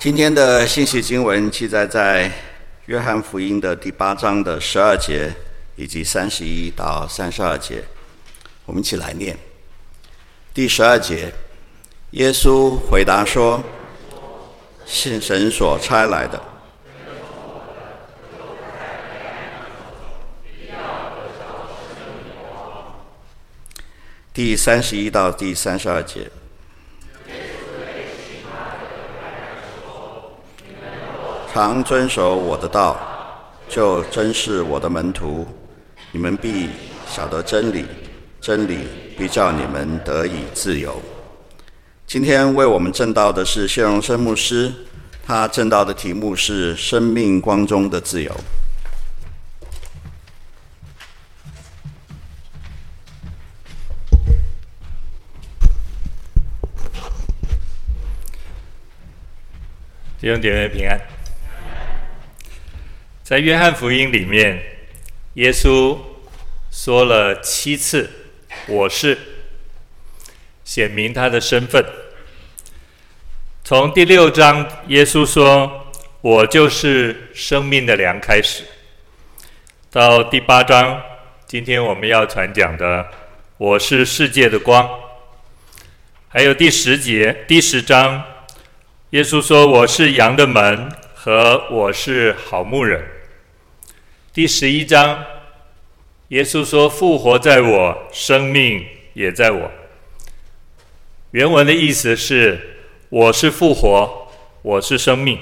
今天的信息经文记载在约翰福音的第八章的十二节以及三十一到三十二节，我们一起来念。第十二节，耶稣回答说：“信神所差来的。”第三十一到第三十二节。常遵守我的道，就真是我的门徒。你们必晓得真理，真理必叫你们得以自由。今天为我们证道的是谢荣生牧师，他证道的题目是“生命光中的自由”。弟兄姐妹平安。在约翰福音里面，耶稣说了七次“我是”，显明他的身份。从第六章，耶稣说：“我就是生命的粮”开始，到第八章，今天我们要传讲的“我是世界的光”，还有第十节、第十章，耶稣说：“我是羊的门”和“我是好牧人”。第十一章，耶稣说：“复活在我，生命也在我。”原文的意思是：“我是复活，我是生命。”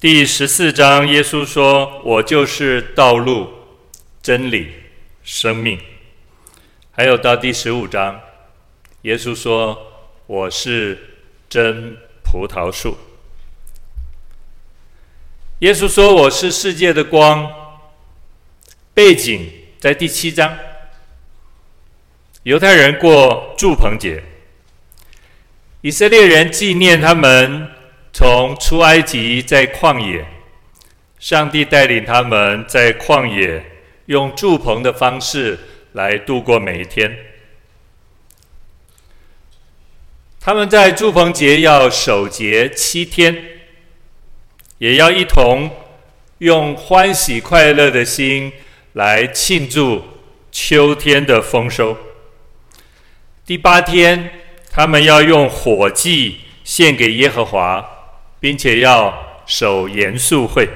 第十四章，耶稣说：“我就是道路、真理、生命。”还有到第十五章，耶稣说：“我是真葡萄树。”耶稣说：“我是世界的光。”背景在第七章，犹太人过祝棚节，以色列人纪念他们从出埃及在旷野，上帝带领他们在旷野用祝棚的方式来度过每一天。他们在祝棚节要守节七天。也要一同用欢喜快乐的心来庆祝秋天的丰收。第八天，他们要用火祭献给耶和华，并且要守严肃会。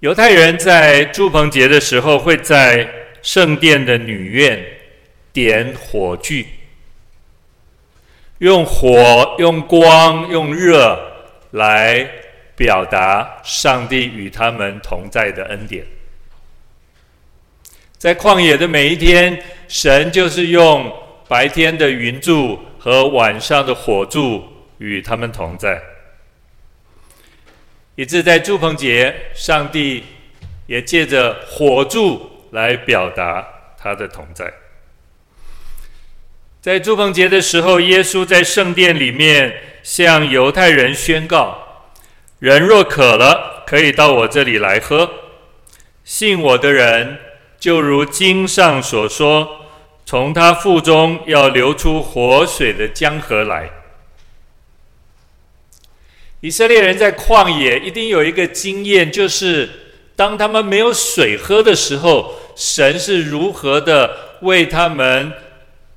犹太人在住棚节的时候，会在圣殿的女院点火炬，用火、用光、用热。来表达上帝与他们同在的恩典。在旷野的每一天，神就是用白天的云柱和晚上的火柱与他们同在。以致在祝棚节，上帝也借着火柱来表达他的同在。在祝棚节的时候，耶稣在圣殿里面。向犹太人宣告：人若渴了，可以到我这里来喝。信我的人，就如经上所说，从他腹中要流出活水的江河来。以色列人在旷野一定有一个经验，就是当他们没有水喝的时候，神是如何的为他们。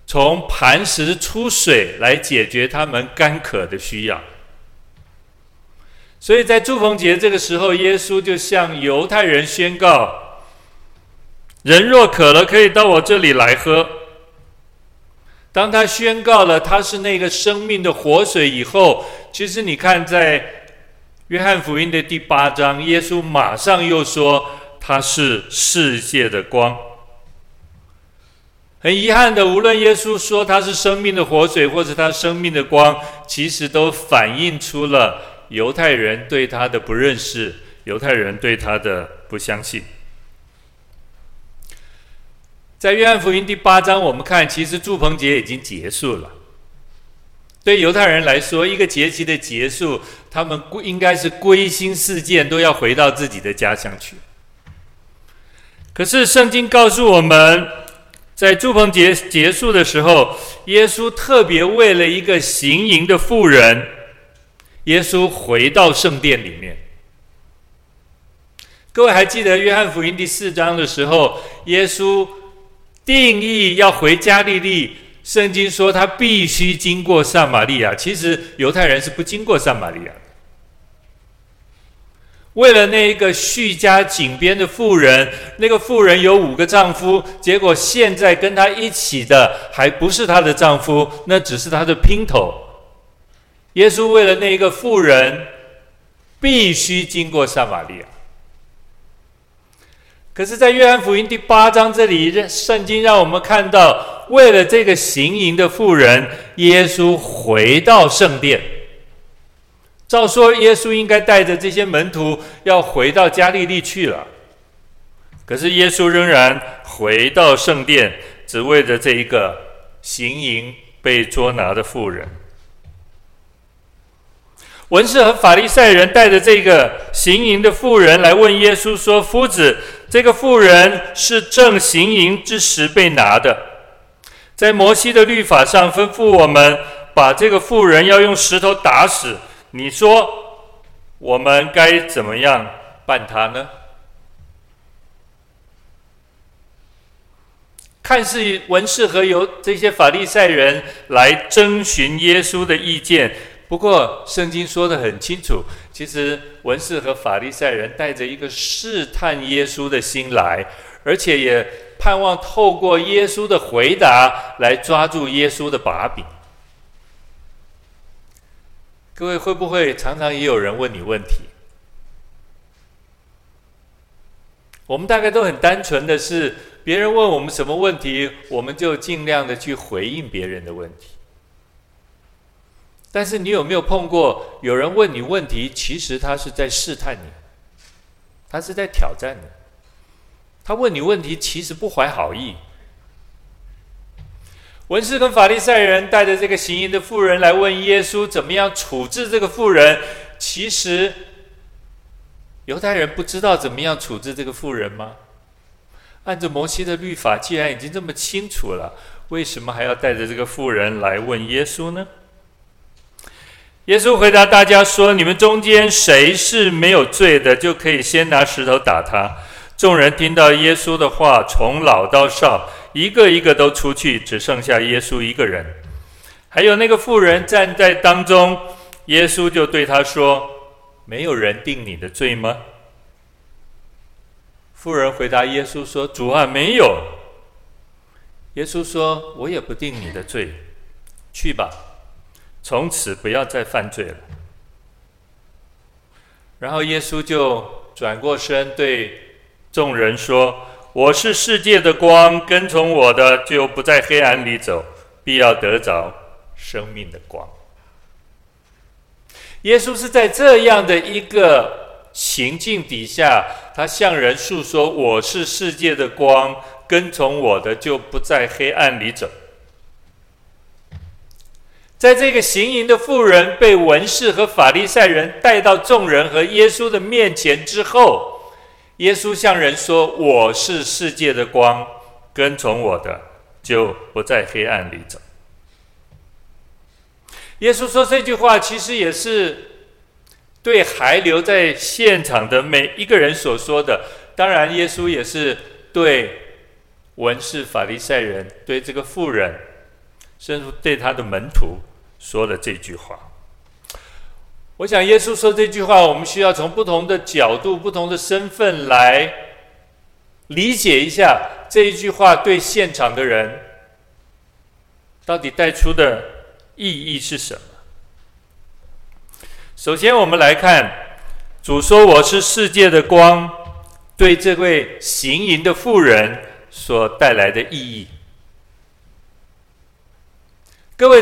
从磐石出水来解决他们干渴的需要，所以在祝逢节这个时候，耶稣就向犹太人宣告：人若渴了，可以到我这里来喝。当他宣告了他是那个生命的活水以后，其实你看在约翰福音的第八章，耶稣马上又说他是世界的光。很遗憾的，无论耶稣说他是生命的活水，或者他生命的光，其实都反映出了犹太人对他的不认识，犹太人对他的不相信。在约翰福音第八章，我们看，其实住棚节已经结束了。对犹太人来说，一个节期的结束，他们应该是归心似箭，都要回到自己的家乡去。可是圣经告诉我们，在住棚节结束的时候，耶稣特别为了一个行淫的妇人耶稣回到圣殿里面。各位还记得约翰福音第四章的时候，耶稣定义要回加利利，圣经说他必须经过撒玛利亚。其实犹太人是不经过撒玛利亚。为了那一个叙加井边的妇人，那个妇人有五个丈夫，结果现在跟她一起的还不是她的丈夫，那只是她的姘头。耶稣为了那一个妇人，必须经过撒玛利亚。可是，在约翰福音第八章这里，圣经让我们看到，为了这个行淫的妇人，耶稣回到圣殿。照说，耶稣应该带着这些门徒要回到加利利去了。可是耶稣仍然回到圣殿，只为着这一个行淫被捉拿的妇人。文士和法利赛人带着这个行淫的妇人来问耶稣说：“夫子，这个妇人是正行淫之时被拿的，在摩西的律法上吩咐我们，把这个妇人要用石头打死。”你说我们该怎么样办他呢？看似文士和由这些法利赛人来征询耶稣的意见，不过圣经说得很清楚，其实文士和法利赛人带着一个试探耶稣的心来，而且也盼望透过耶稣的回答来抓住耶稣的把柄。各位会不会常常也有人问你问题？我们大概都很单纯的是，别人问我们什么问题，我们就尽量的去回应别人的问题。但是你有没有碰过有人问你问题，其实他是在试探你，他是在挑战你，他问你问题其实不怀好意。文士跟法利赛人带着这个行淫的妇人来问耶稣怎么样处置这个妇人。其实犹太人不知道怎么样处置这个妇人吗？按照摩西的律法，既然已经这么清楚了，为什么还要带着这个妇人来问耶稣呢？耶稣回答大家说：“你们中间谁是没有罪的，就可以先拿石头打他。”众人听到耶稣的话，从老到少。一个一个都出去，只剩下耶稣一个人。还有那个妇人站在当中，耶稣就对他说：“没有人定你的罪吗？”妇人回答耶稣说：“主啊，没有。”耶稣说：“我也不定你的罪，去吧，从此不要再犯罪了。”然后耶稣就转过身对众人说。我是世界的光，跟从我的就不在黑暗里走，必要得着生命的光。耶稣是在这样的一个情境底下，他向人诉说：“我是世界的光，跟从我的就不在黑暗里走。”在这个行淫的妇人被文士和法利赛人带到众人和耶稣的面前之后。耶稣向人说：“我是世界的光，跟从我的就不在黑暗里走。”耶稣说这句话，其实也是对还留在现场的每一个人所说的。当然，耶稣也是对文士、法利赛人、对这个妇人，甚至对他的门徒说了这句话。我想，耶稣说这句话，我们需要从不同的角度、不同的身份来理解一下这一句话对现场的人到底带出的意义是什么。首先，我们来看主说：“我是世界的光”，对这位行淫的妇人所带来的意义。各位。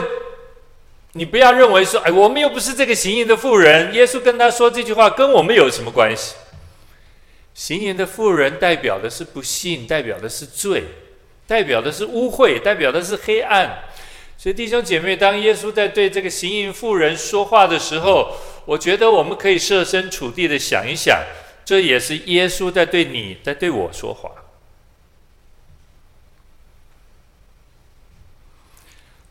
你不要认为说，哎，我们又不是这个行淫的妇人。耶稣跟他说这句话，跟我们有什么关系？行淫的妇人代表的是不信，代表的是罪，代表的是污秽，代表的是黑暗。所以弟兄姐妹，当耶稣在对这个行淫妇人说话的时候，我觉得我们可以设身处地的想一想，这也是耶稣在对你，在对我说话。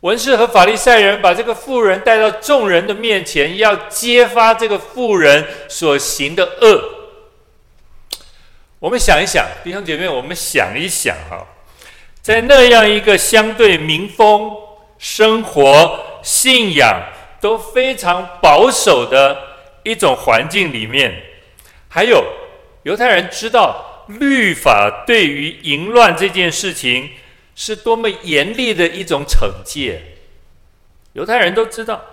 文士和法利赛人把这个妇人带到众人的面前，要揭发这个妇人所行的恶。我们想一想，弟兄姐妹，我们想一想哈，在那样一个相对民风、生活、信仰都非常保守的一种环境里面，还有犹太人知道律法对于淫乱这件事情。是多么严厉的一种惩戒，犹太人都知道，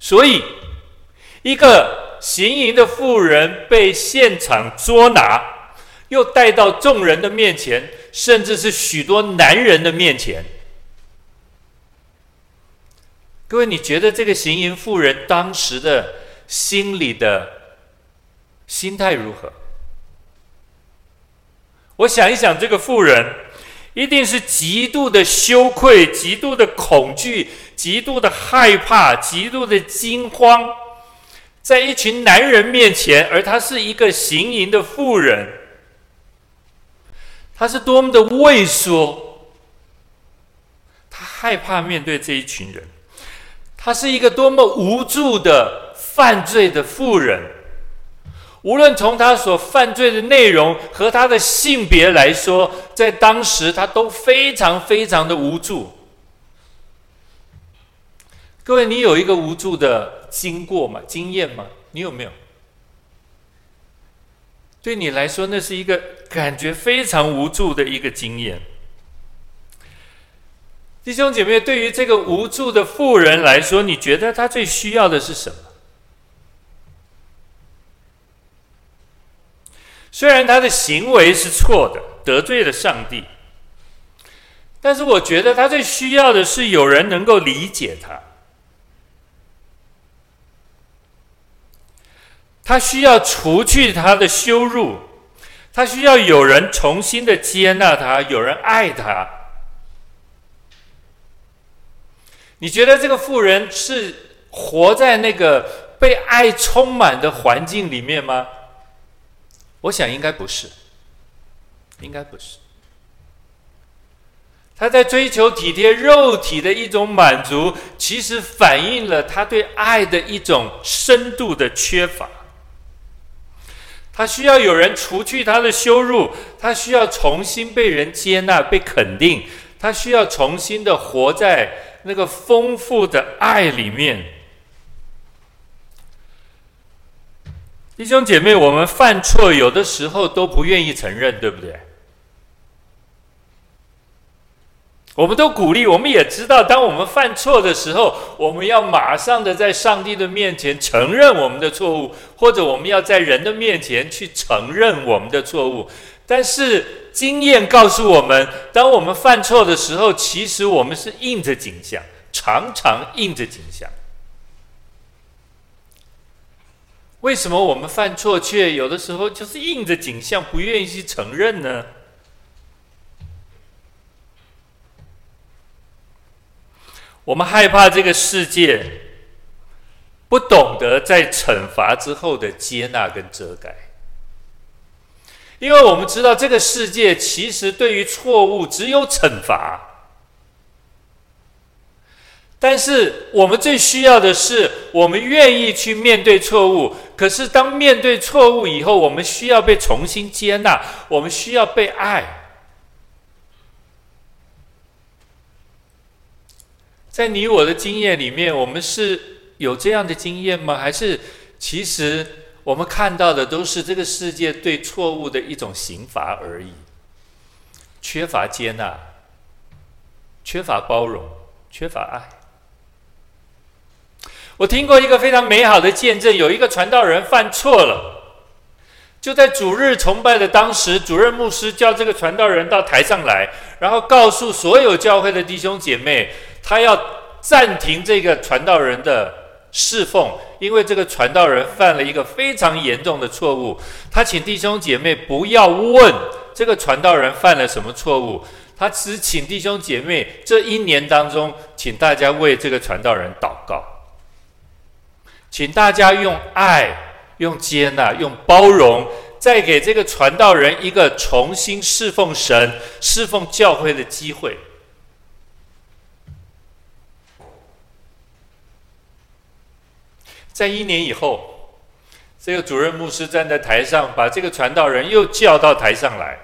所以一个行淫的妇人被现场捉拿，又带到众人的面前，甚至是许多男人的面前。各位，你觉得这个行淫妇人当时的心理的心态如何？我想一想，这个妇人。一定是极度的羞愧、极度的恐惧、极度的害怕、极度的惊慌，在一群男人面前，而她是一个行淫的妇人，她是多么的畏缩，她害怕面对这一群人，她是一个多么无助的犯罪的妇人。无论从他所犯罪的内容和他的性别来说，在当时他都非常非常的无助。各位，你有一个无助的经过吗？经验吗？你有没有？对你来说，那是一个感觉非常无助的一个经验。弟兄姐妹，对于这个无助的妇人来说，你觉得他最需要的是什么？虽然他的行为是错的，得罪了上帝，但是我觉得他最需要的是有人能够理解他。他需要除去他的羞辱，他需要有人重新的接纳他，有人爱他。你觉得这个富人是活在那个被爱充满的环境里面吗？我想应该不是，应该不是。他在追求体贴肉体的一种满足，其实反映了他对爱的一种深度的缺乏。他需要有人除去他的羞辱，他需要重新被人接纳、被肯定，他需要重新的活在那个丰富的爱里面。弟兄姐妹，我们犯错有的时候都不愿意承认，对不对？我们都鼓励，我们也知道，当我们犯错的时候，我们要马上的在上帝的面前承认我们的错误，或者我们要在人的面前去承认我们的错误。但是经验告诉我们，当我们犯错的时候，其实我们是硬着颈项，常常硬着颈项。为什么我们犯错却有的时候就是硬着颈项，不愿意去承认呢？我们害怕这个世界不懂得在惩罚之后的接纳跟遮盖，因为我们知道这个世界其实对于错误只有惩罚。但是我们最需要的是，我们愿意去面对错误。可是当面对错误以后，我们需要被重新接纳，我们需要被爱。在你我的经验里面，我们是有这样的经验吗？还是其实我们看到的都是这个世界对错误的一种刑罚而已？缺乏接纳，缺乏包容，缺乏爱。我听过一个非常美好的见证，有一个传道人犯错了，就在主日崇拜的当时，主任牧师叫这个传道人到台上来，然后告诉所有教会的弟兄姐妹，他要暂停这个传道人的侍奉，因为这个传道人犯了一个非常严重的错误。他请弟兄姐妹不要问这个传道人犯了什么错误，他只请弟兄姐妹这一年当中，请大家为这个传道人祷告。请大家用爱、用接纳、用包容，再给这个传道人一个重新侍奉神、侍奉教会的机会。在一年以后，这个主任牧师站在台上，把这个传道人又叫到台上来。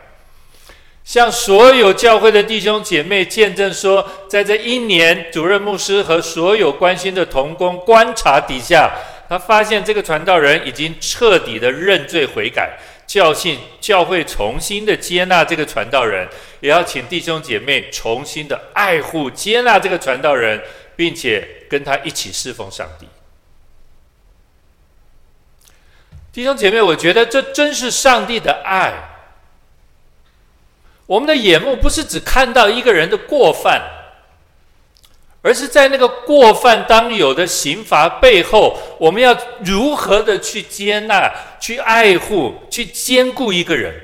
向所有教会的弟兄姐妹见证说，在这一年，主任牧师和所有关心的同工观察底下，他发现这个传道人已经彻底的认罪悔改，教训教会重新的接纳这个传道人，也要请弟兄姐妹重新的爱护接纳这个传道人，并且跟他一起侍奉上帝。弟兄姐妹，我觉得这真是上帝的爱。我们的眼目不是只看到一个人的过犯，而是在那个过犯当有的刑罚背后，我们要如何的去接纳、去爱护、去兼顾一个人。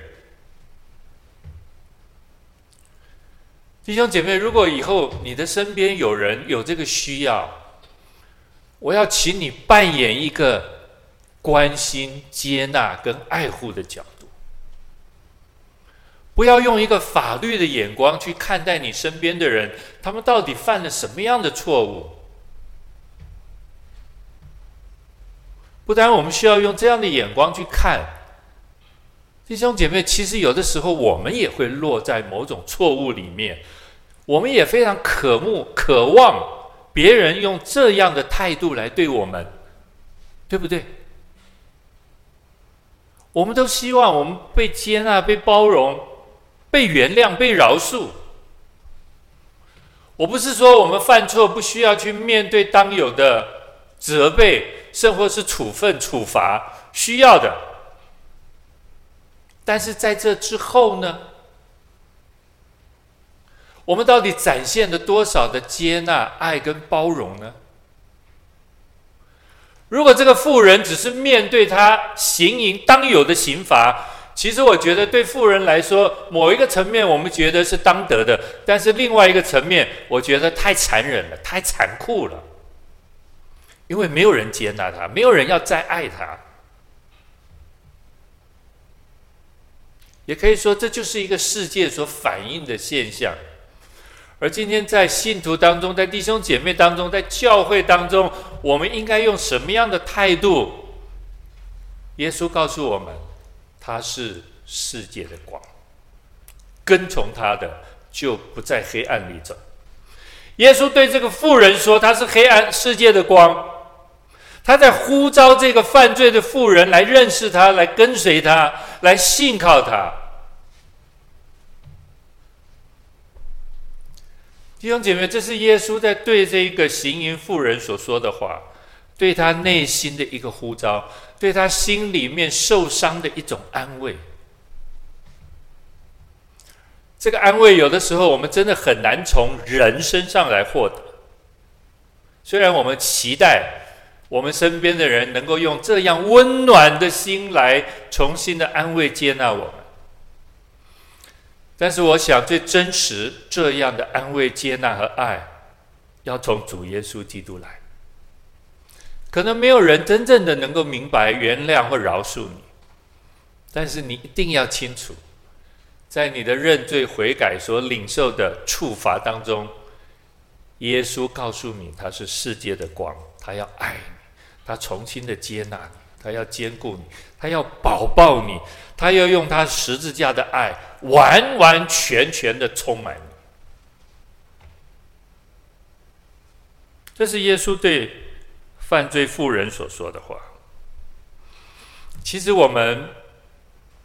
弟兄姐妹，如果以后你的身边有人有这个需要，我要请你扮演一个。关心、接纳跟爱护的角色，不要用一个法律的眼光去看待你身边的人，他们到底犯了什么样的错误？不然，我们需要用这样的眼光去看弟兄姐妹。其实，有的时候我们也会落在某种错误里面，我们也非常渴慕、渴望别人用这样的态度来对我们，对不对？我们都希望我们被接纳、被包容、被原谅、被饶恕。我不是说我们犯错不需要去面对当有的责备，甚或是处分、处罚，需要的。但是在这之后呢？我们到底展现了多少的接纳、爱跟包容呢？如果这个妇人只是面对他行淫当有的刑罚，其实我觉得对富人来说，某一个层面我们觉得是当得的，但是另外一个层面，我觉得太残忍了，太残酷了，因为没有人接纳他，没有人要再爱他，也可以说这就是一个世界所反映的现象。而今天在信徒当中，在弟兄姐妹当中，在教会当中，我们应该用什么样的态度？耶稣告诉我们，他是世界的光，跟从他的就不在黑暗里走。耶稣对这个妇人说，他是黑暗世界的光，他在呼召这个犯罪的妇人来认识他，来跟随他，来信靠他。弟兄姐妹，这是耶稣在对这一个行淫妇人所说的话，对他内心的一个呼召，对他心里面受伤的一种安慰。这个安慰，有的时候我们真的很难从人身上来获得。虽然我们期待我们身边的人能够用这样温暖的心来重新的安慰接纳我们。但是，我想最真实这样的安慰、接纳和爱，要从主耶稣基督来。可能没有人真正的能够明白、原谅或饶恕你，但是你一定要清楚，在你的认罪悔改所领受的处罚当中，耶稣告诉你他是世界的光，他要爱你，他重新的接纳你，他要坚固你，他要保抱你，他要用他十字架的爱。完完全全的充满你，这是耶稣对犯罪妇人所说的话。其实我们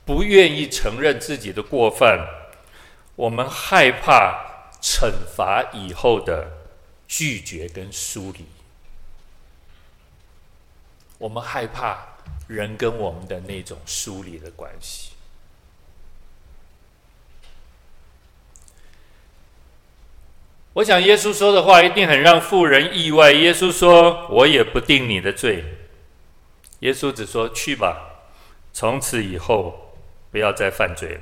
不愿意承认自己的过犯，我们害怕惩罚以后的拒绝跟疏离，我们害怕人跟我们的那种疏离的关系。我想耶稣说的话一定很让妇人意外。耶稣说：“我也不定你的罪。”耶稣只说：“去吧，从此以后不要再犯罪了。”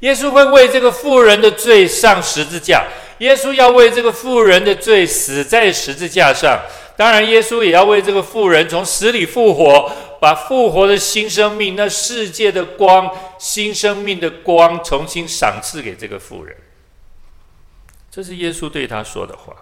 耶稣会为这个妇人的罪上十字架，耶稣要为这个妇人的罪死在十字架上。当然，耶稣也要为这个妇人从死里复活。把复活的新生命，那世界的光，新生命的光，重新赏赐给这个妇人。这是耶稣对他说的话。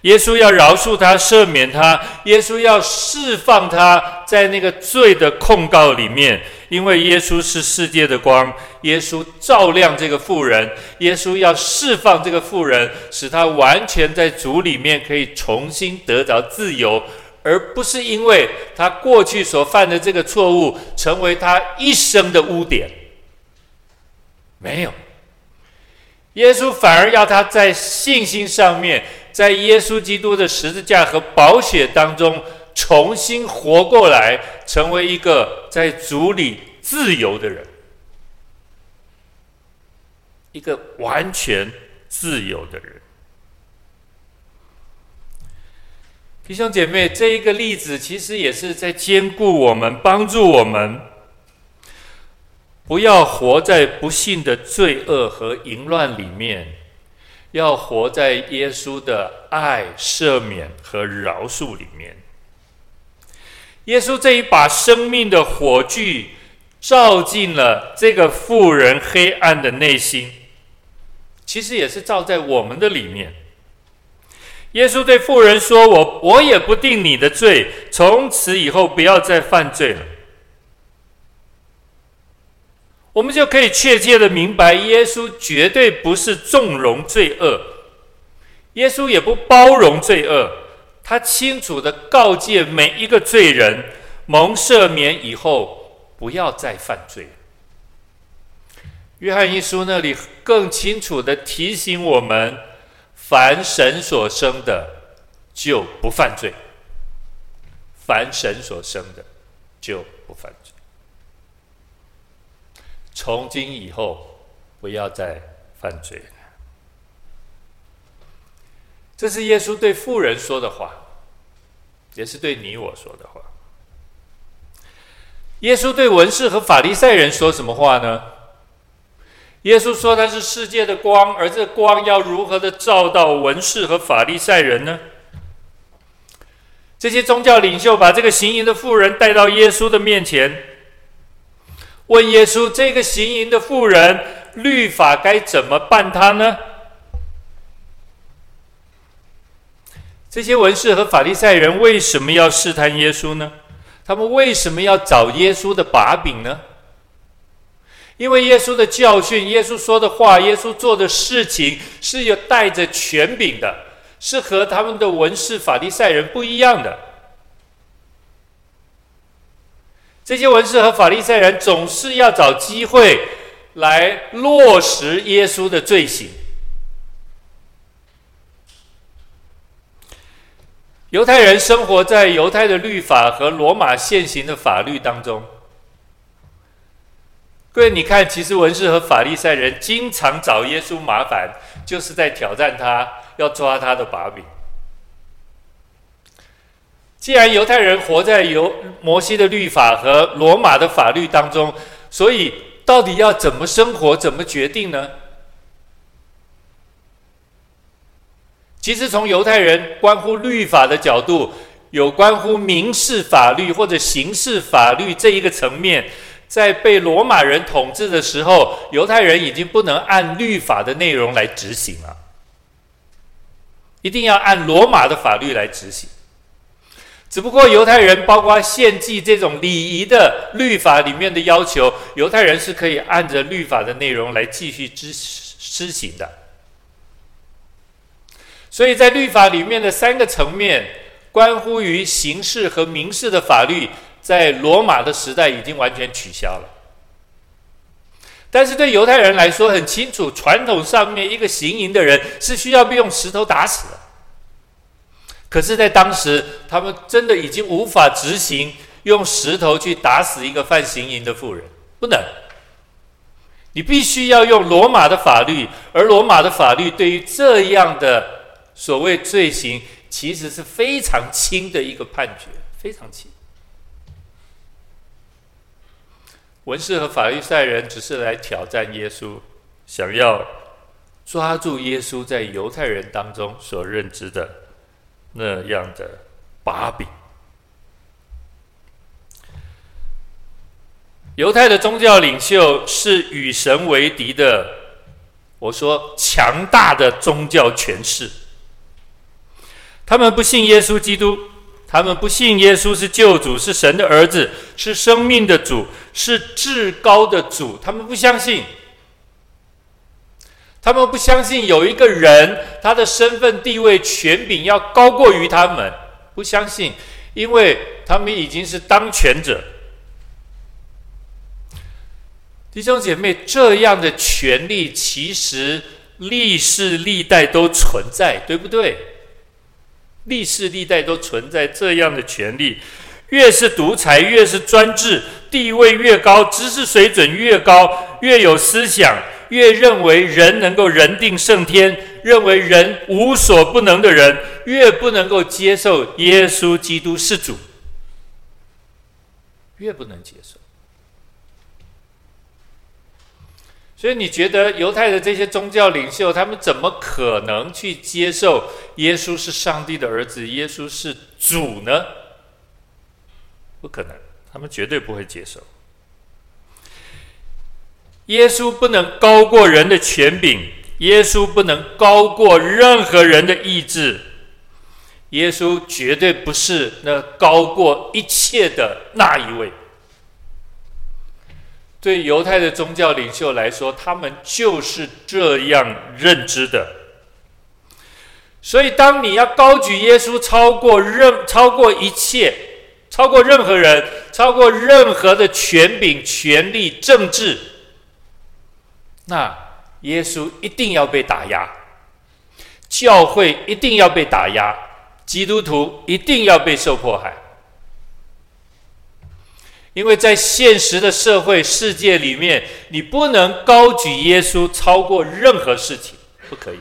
耶稣要饶恕他、赦免他，耶稣要释放他在那个罪的控告里面，因为耶稣是世界的光，耶稣照亮这个妇人，耶稣要释放这个妇人，使他完全在主里面可以重新得着自由，而不是因为他过去所犯的这个错误成为他一生的污点。没有，耶稣反而要他在信心上面。在耶稣基督的十字架和宝血当中重新活过来，成为一个在主里自由的人，一个完全自由的人。弟兄姐妹，这一个例子其实也是在兼顾我们，帮助我们不要活在不幸的罪恶和淫乱里面。要活在耶稣的爱、赦免和饶恕里面。耶稣这一把生命的火炬，照进了这个妇人黑暗的内心，其实也是照在我们的里面。耶稣对妇人说：“我我也不定你的罪，从此以后不要再犯罪了。”我们就可以确切的明白，耶稣绝对不是纵容罪恶，耶稣也不包容罪恶，他清楚的告诫每一个罪人，蒙赦免以后不要再犯罪。约翰一书那里更清楚的提醒我们，凡神所生的就不犯罪，凡神所生的就不犯罪。从今以后，不要再犯罪了。这是耶稣对富人说的话，也是对你我说的话。耶稣对文士和法利赛人说什么话呢？耶稣说他是世界的光，而这光要如何的照到文士和法利赛人呢？这些宗教领袖把这个行淫的妇人带到耶稣的面前。问耶稣：“这个行淫的妇人，律法该怎么办她呢？”这些文士和法利赛人为什么要试探耶稣呢？他们为什么要找耶稣的把柄呢？因为耶稣的教训、耶稣说的话、耶稣做的事情是有带着权柄的，是和他们的文士、法利赛人不一样的。这些文士和法利赛人总是要找机会来落实耶稣的罪行。犹太人生活在犹太的律法和罗马现行的法律当中。各位，你看，其实文士和法利赛人经常找耶稣麻烦，就是在挑战他，要抓他的把柄。既然犹太人活在犹摩西的律法和罗马的法律当中，所以到底要怎么生活、怎么决定呢？其实从犹太人关乎律法的角度，有关乎民事法律或者刑事法律这一个层面，在被罗马人统治的时候，犹太人已经不能按律法的内容来执行了，一定要按罗马的法律来执行。只不过犹太人包括献祭这种礼仪的律法里面的要求，犹太人是可以按着律法的内容来继续执施行的。所以在律法里面的三个层面，关乎于刑事和民事的法律，在罗马的时代已经完全取消了。但是对犹太人来说很清楚，传统上面一个行淫的人是需要被用石头打死的。可是，在当时，他们真的已经无法执行用石头去打死一个犯行淫的妇人，不能。你必须要用罗马的法律，而罗马的法律对于这样的所谓罪行，其实是非常轻的一个判决，非常轻。文士和法利赛人只是来挑战耶稣，想要抓住耶稣在犹太人当中所认知的。那样的把柄，犹太的宗教领袖是与神为敌的。我说强大的宗教权势，他们不信耶稣基督，他们不信耶稣是救主，是神的儿子，是生命的主，是至高的主。他们不相信，他们不相信有一个人，他的身份地位权柄要高过于他们，不相信，因为他们已经是当权者。弟兄姐妹，这样的权力其实历世历代都存在，对不对？历世历代都存在这样的权力，越是独裁，越是专制，地位越高，知识水准越高，越有思想，越认为人能够人定胜天，认为人无所不能的人，越不能够接受耶稣基督是主，越不能接受。所以你觉得犹太的这些宗教领袖，他们怎么可能去接受耶稣是上帝的儿子，耶稣是主呢？不可能，他们绝对不会接受。耶稣不能高过人的权柄，耶稣不能高过任何人的意志，耶稣绝对不是那高过一切的那一位。对犹太的宗教领袖来说，他们就是这样认知的。所以，当你要高举耶稣超过任、超过一切、超过任何人、超过任何的权柄、权力、政治，那耶稣一定要被打压，教会一定要被打压，基督徒一定要被受迫害。因为在现实的社会世界里面，你不能高举耶稣超过任何事情，不可以。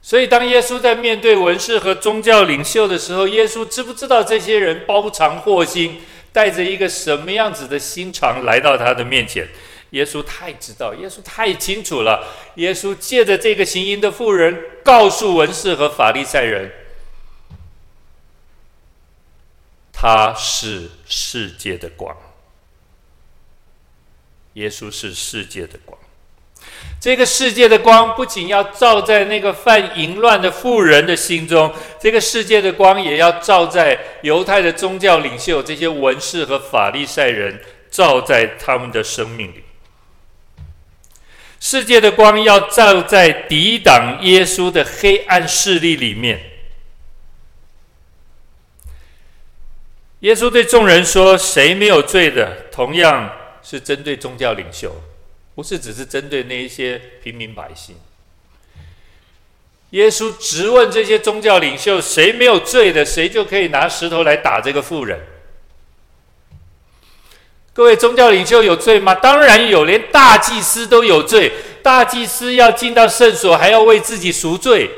所以，当耶稣在面对文士和宗教领袖的时候，耶稣知不知道这些人包藏祸心，带着一个什么样子的心肠来到他的面前？耶稣太知道，耶稣太清楚了。耶稣借着这个行淫的妇人，告诉文士和法利赛人。他是世界的光，耶稣是世界的光。这个世界的光不仅要照在那个犯淫乱的妇人的心中，这个世界的光也要照在犹太的宗教领袖、这些文士和法利赛人，照在他们的生命里。世界的光要照在抵挡耶稣的黑暗势力里面。耶稣对众人说：“谁没有罪的？同样是针对宗教领袖，不是只是针对那一些平民百姓。耶稣直问这些宗教领袖：谁没有罪的？谁就可以拿石头来打这个妇人。各位宗教领袖有罪吗？当然有，连大祭司都有罪。大祭司要进到圣所，还要为自己赎罪。”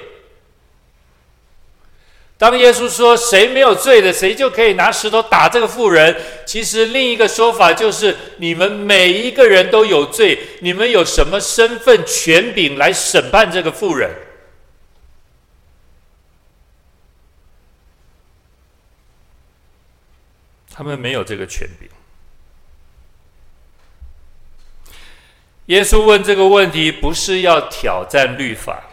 当耶稣说“谁没有罪的，谁就可以拿石头打这个妇人”，其实另一个说法就是：你们每一个人都有罪，你们有什么身份、权柄来审判这个妇人？他们没有这个权柄。耶稣问这个问题，不是要挑战律法。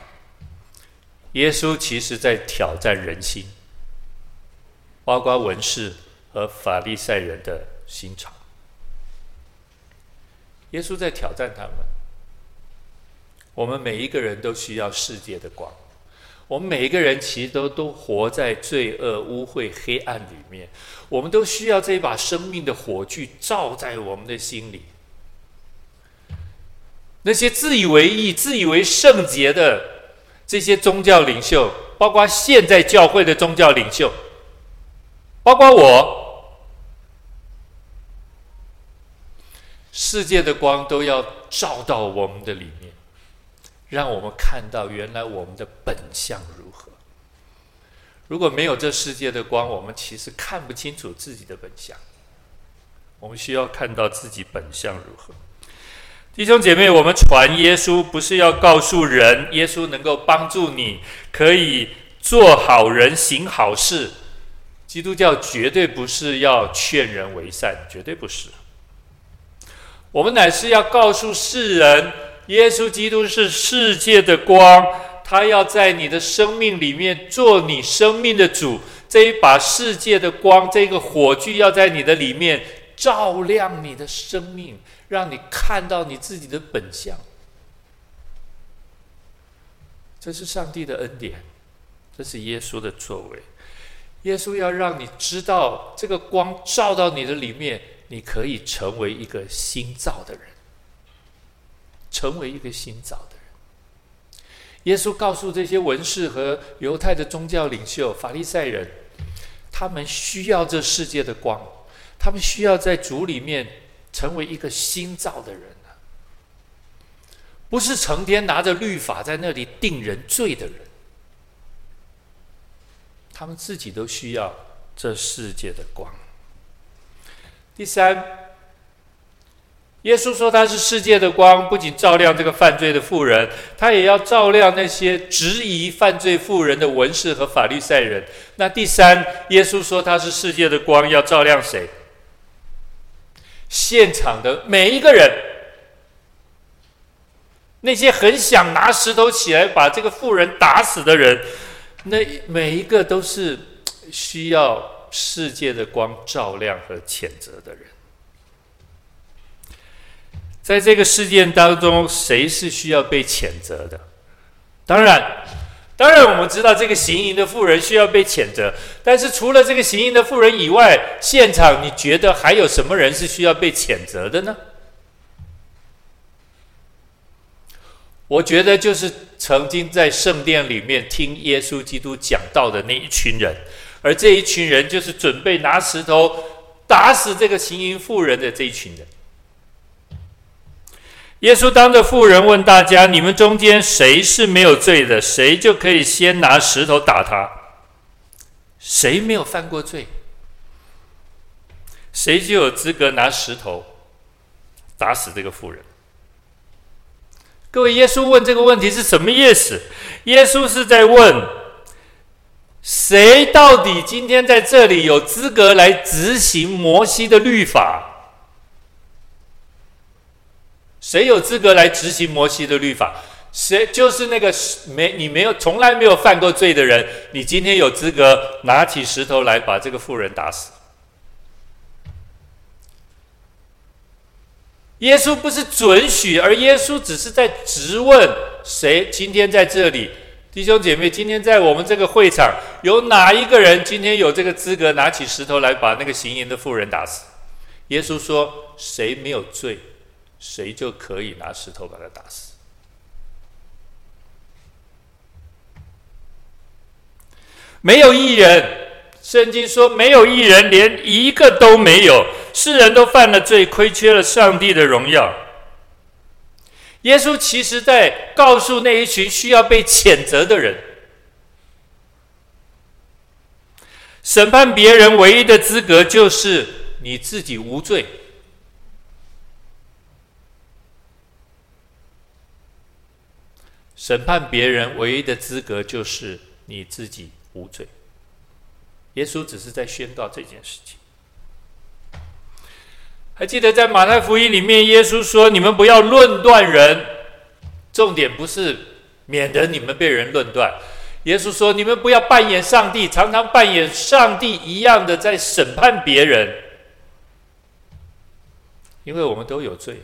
耶稣其实在挑战人心，包括文士和法利赛人的心肠。耶稣在挑战他们。我们每一个人都需要世界的光，我们每一个人其实都都活在罪恶、污秽、黑暗里面，我们都需要这一把生命的火炬照在我们的心里。那些自以为义、自以为圣洁的。这些宗教领袖，包括现在教会的宗教领袖，包括我，世界的光都要照到我们的里面，让我们看到原来我们的本相如何。如果没有这世界的光，我们其实看不清楚自己的本相。我们需要看到自己本相如何。弟兄姐妹，我们传耶稣不是要告诉人，耶稣能够帮助你，可以做好人、行好事。基督教绝对不是要劝人为善，绝对不是。我们乃是要告诉世人，耶稣基督是世界的光，他要在你的生命里面做你生命的主。这一把世界的光，这个火炬要在你的里面照亮你的生命，让你看到你自己的本相。这是上帝的恩典，这是耶稣的作为。耶稣要让你知道，这个光照到你的里面，你可以成为一个新造的人，成为一个新造的人。耶稣告诉这些文士和犹太的宗教领袖、法利赛人，他们需要这世界的光，他们需要在主里面成为一个新造的人。不是成天拿着律法在那里定人罪的人，他们自己都需要这世界的光。第三，耶稣说他是世界的光，不仅照亮这个犯罪的妇人，他也要照亮那些质疑犯罪妇人的文士和法律赛人。那第三，耶稣说他是世界的光，要照亮谁？现场的每一个人。那些很想拿石头起来把这个妇人打死的人，那每一个都是需要世界的光照亮和谴责的人。在这个事件当中，谁是需要被谴责的？当然，当然我们知道这个行淫的妇人需要被谴责。但是除了这个行淫的妇人以外，现场你觉得还有什么人是需要被谴责的呢？我觉得就是曾经在圣殿里面听耶稣基督讲道的那一群人，而这一群人就是准备拿石头打死这个行淫妇人的这一群人。耶稣当着妇人问大家：“你们中间谁是没有罪的？谁就可以先拿石头打他。谁没有犯过罪，谁就有资格拿石头打死这个妇人。”各位，耶稣问这个问题是什么意思？耶稣是在问，谁到底今天在这里有资格来执行摩西的律法？谁有资格来执行摩西的律法？谁就是那个没你没有从来没有犯过罪的人，你今天有资格拿起石头来把这个妇人打死？耶稣不是准许，而耶稣只是在质问谁？今天在这里，弟兄姐妹，今天在我们这个会场，有哪一个人今天有这个资格拿起石头来把那个行淫的妇人打死？耶稣说：谁没有罪，谁就可以拿石头把他打死。没有一人。圣经说：“没有一人，连一个都没有。世人都犯了罪，亏缺了上帝的荣耀。”耶稣其实在告诉那一群需要被谴责的人：审判别人唯一的资格就是你自己无罪。审判别人唯一的资格就是你自己无罪。耶稣只是在宣告这件事情。还记得在马太福音里面，耶稣说：“你们不要论断人，重点不是免得你们被人论断。”耶稣说：“你们不要扮演上帝，常常扮演上帝一样的在审判别人，因为我们都有罪，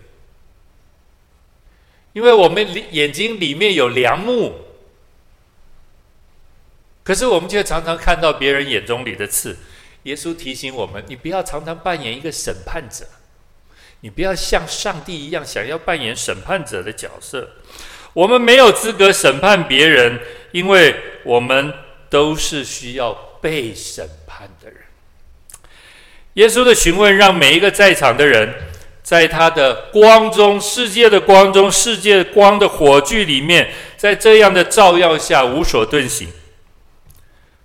因为我们眼睛里面有良木。”可是我们却常常看到别人眼中里的刺。耶稣提醒我们：你不要常常扮演一个审判者，你不要像上帝一样想要扮演审判者的角色。我们没有资格审判别人，因为我们都是需要被审判的人。耶稣的询问让每一个在场的人，在他的光中、世界的光中、世界光的火炬里面，在这样的照耀下无所遁形。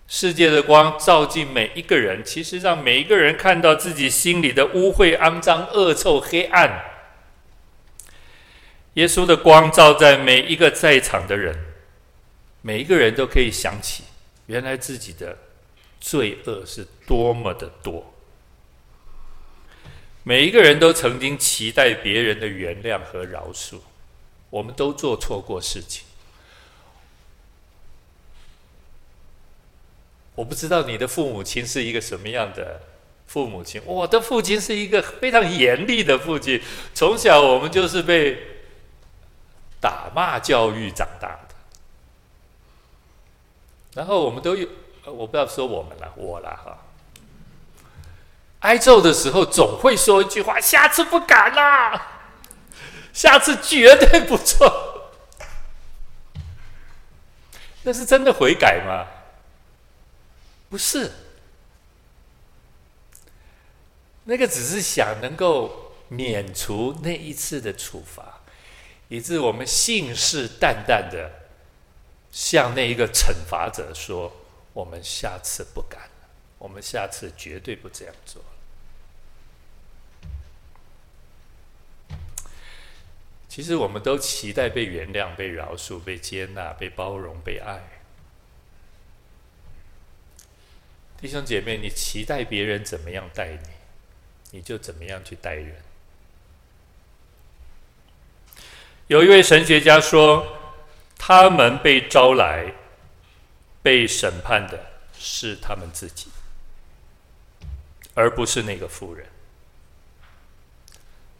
世界的光照进每一个人，其实让每一个人看到自己心里的污秽、肮脏、恶臭、黑暗。耶稣的光照在每一个在场的人，每一个人都可以想起，原来自己的罪恶是多么的多。每一个人都曾经期待别人的原谅和饶恕我们都做错过事情。我不知道你的父母亲是一个什么样的父母亲我的父亲是一个非常严厉的父亲从小我们就是被打骂教育长大的。然后我们都有我不要说我们了我了哈。挨揍的时候总会说一句话：“下次不敢啦，下次绝对不错。”那是真的悔改吗？不是，那个只是想能够免除那一次的处罚，以致我们信誓旦旦的向那一个惩罚者说：“我们下次不敢了，我们下次绝对不这样做。”其实我们都期待被原谅、被饶恕、被接纳、被包容、被爱。弟兄姐妹，你期待别人怎么样待你，你就怎么样去待人。有一位神学家说，他们被招来、被审判的是他们自己，而不是那个富人。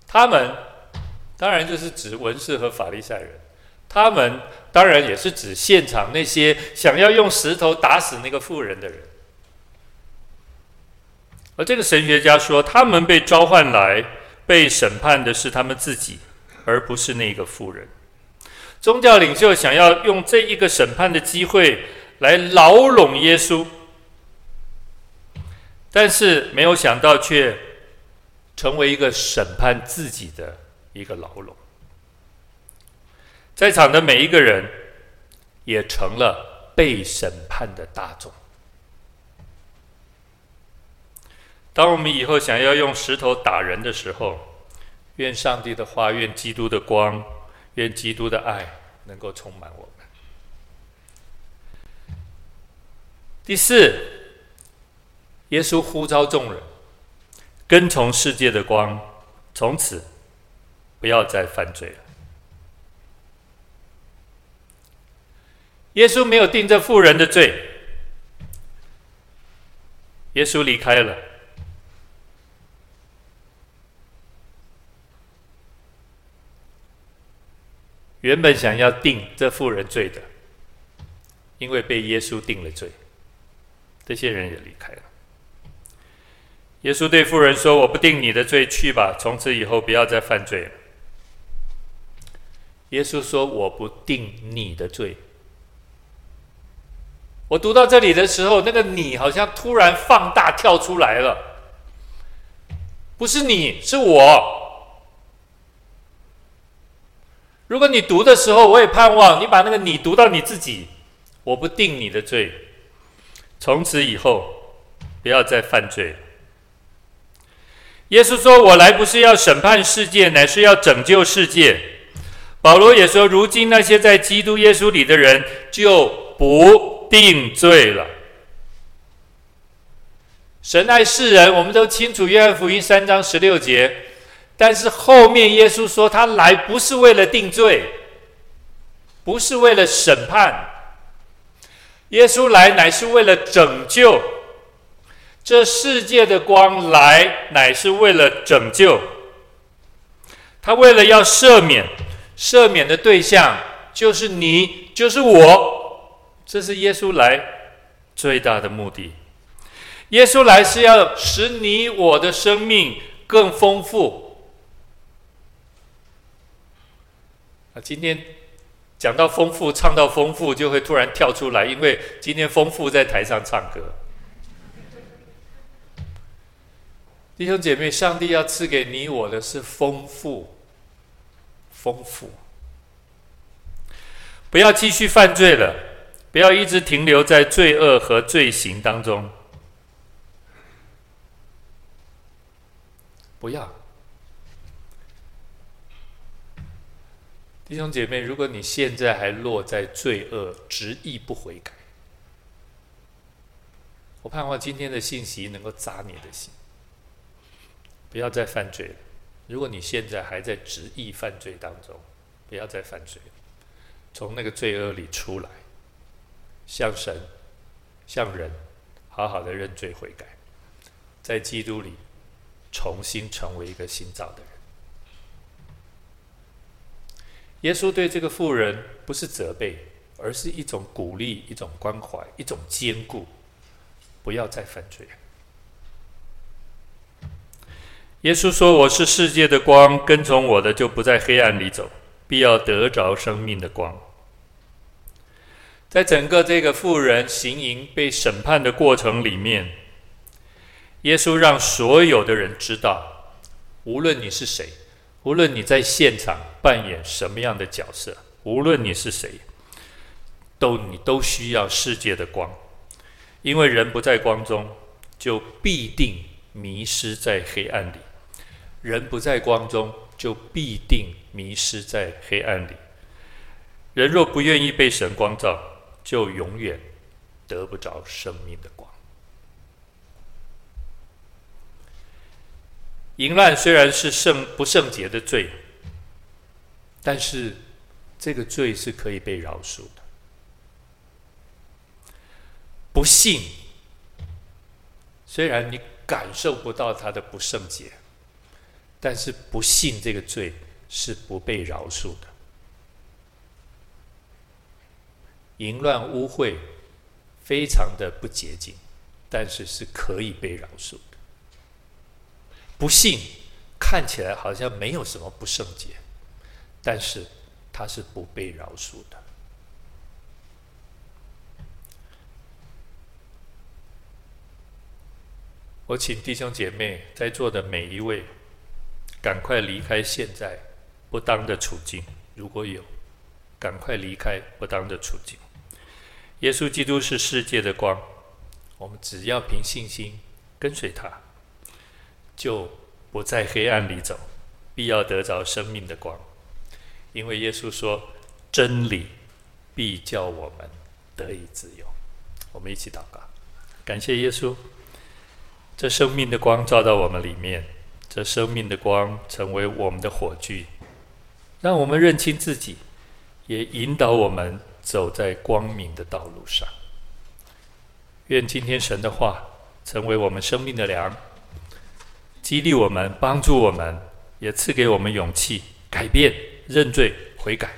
他们。当然就是指文士和法利赛人，他们当然也是指现场那些想要用石头打死那个妇人的人。而这个神学家说，他们被召唤来被审判的是他们自己，而不是那个妇人。宗教领袖想要用这一个审判的机会来牢笼耶稣，但是没有想到却成为一个审判自己的。一个牢笼，在场的每一个人也成了被审判的大众。当我们以后想要用石头打人的时候，愿上帝的话，愿基督的光，愿基督的爱能够充满我们。第四，耶稣呼召众人跟从世界的光，从此。不要再犯罪了。耶稣没有定这妇人的罪，耶稣离开了。原本想要定这妇人罪的，因为被耶稣定了罪，这些人也离开了。耶稣对妇人说：“我不定你的罪，去吧，从此以后不要再犯罪了。”耶稣说：“我不定你的罪。”我读到这里的时候，那个“你”好像突然放大跳出来了，不是你，是我。如果你读的时候，我也盼望你把那个“你”读到你自己。我不定你的罪，从此以后不要再犯罪。耶稣说：“我来不是要审判世界，乃是要拯救世界。”保罗也说：“如今那些在基督耶稣里的人就不定罪了。神爱世人，我们都清楚。约翰福音三章十六节，但是后面耶稣说他来不是为了定罪，不是为了审判，耶稣来乃是为了拯救。这世界的光来乃是为了拯救，他为了要赦免。”赦免的对象就是你，就是我，这是耶稣来最大的目的。耶稣来是要使你我的生命更丰富。啊，今天讲到丰富，唱到丰富，就会突然跳出来，因为今天丰富在台上唱歌。弟兄姐妹，上帝要赐给你我的是丰富。丰富，不要继续犯罪了，不要一直停留在罪恶和罪行当中。不要，弟兄姐妹，如果你现在还落在罪恶，执意不悔改，我盼望今天的信息能够扎你的心，不要再犯罪了。如果你现在还在执意犯罪当中，不要再犯罪，从那个罪恶里出来，向神、向人好好的认罪悔改，在基督里重新成为一个新造的人。耶稣对这个妇人不是责备，而是一种鼓励、一种关怀、一种坚固，不要再犯罪。耶稣说：“我是世界的光，跟从我的就不在黑暗里走，必要得着生命的光。”在整个这个妇人行淫被审判的过程里面，耶稣让所有的人知道，无论你是谁，无论你在现场扮演什么样的角色，无论你是谁，都你都需要世界的光，因为人不在光中，就必定迷失在黑暗里；人不在光中，就必定迷失在黑暗里。人若不愿意被神光照，就永远得不着生命的光。淫乱虽然是圣不圣洁的罪，但是这个罪是可以被饶恕的。不信，虽然你感受不到他的不圣洁，但是不信这个罪是不被饶恕的。淫乱污秽，非常的不洁净，但是是可以被饶恕的。不信看起来好像没有什么不圣洁，但是它是不被饶恕的。我请弟兄姐妹在座的每一位，赶快离开现在不当的处境，如果有，赶快离开不当的处境。耶稣基督是世界的光，我们只要凭信心跟随他，就不在黑暗里走，必要得着生命的光。因为耶稣说：“真理必叫我们得以自由。”我们一起祷告，感谢耶稣，这生命的光照到我们里面，这生命的光成为我们的火炬，让我们认清自己，也引导我们。走在光明的道路上，愿今天神的话成为我们生命的粮，激励我们，帮助我们，也赐给我们勇气，改变、认罪、悔改，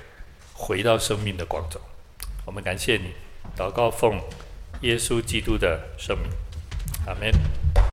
回到生命的光中。我们感谢你，祷告奉耶稣基督的圣名，阿门。